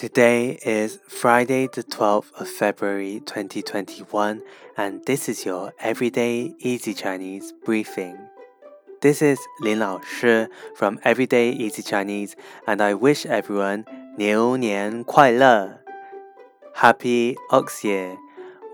Today is Friday, the 12th of February 2021, and this is your Everyday Easy Chinese briefing. This is Lin Lao Shi from Everyday Easy Chinese, and I wish everyone 牛年快乐! Happy Ox Year!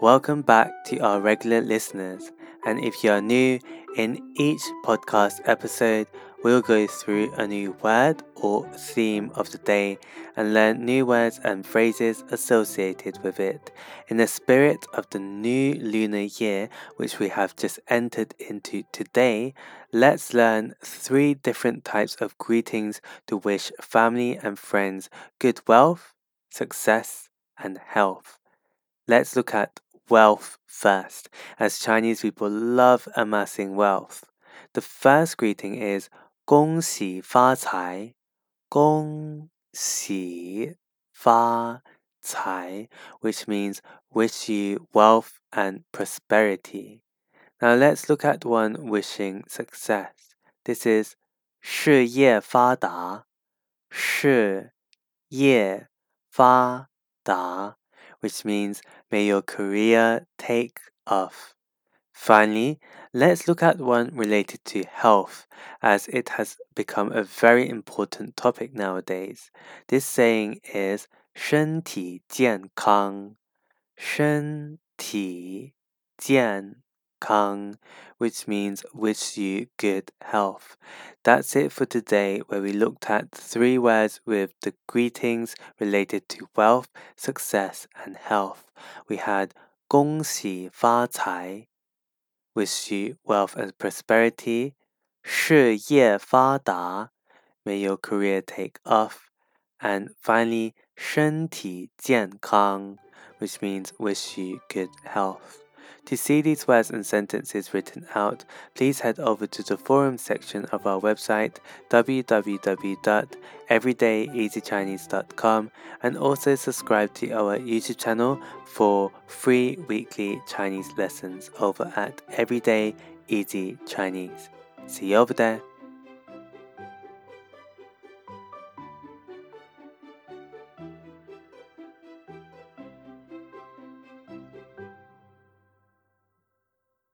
Welcome back to our regular listeners, and if you are new, in each podcast episode, we'll go through a new word or theme of the day and learn new words and phrases associated with it. In the spirit of the new lunar year, which we have just entered into today, let's learn three different types of greetings to wish family and friends good wealth, success, and health. Let's look at wealth first, as Chinese people love amassing wealth. The first greeting is 恭喜发财，恭喜发财, which means wish you wealth and prosperity. Now let's look at one wishing success. This is 事业发达，事业发达, which means may your career take off. Finally, let's look at one related to health, as it has become a very important topic nowadays. This saying is 身体健康，身体健康, which means wish you good health. That's it for today, where we looked at three words with the greetings related to wealth, success, and health. We had 恭喜发财 wish you wealth and prosperity. 事业发达, may your career take off. And finally, 身体健康, which means wish you good health. To see these words and sentences written out, please head over to the forum section of our website www.everydayeasychinese.com and also subscribe to our YouTube channel for free weekly Chinese lessons over at Everyday Easy Chinese. See you over there.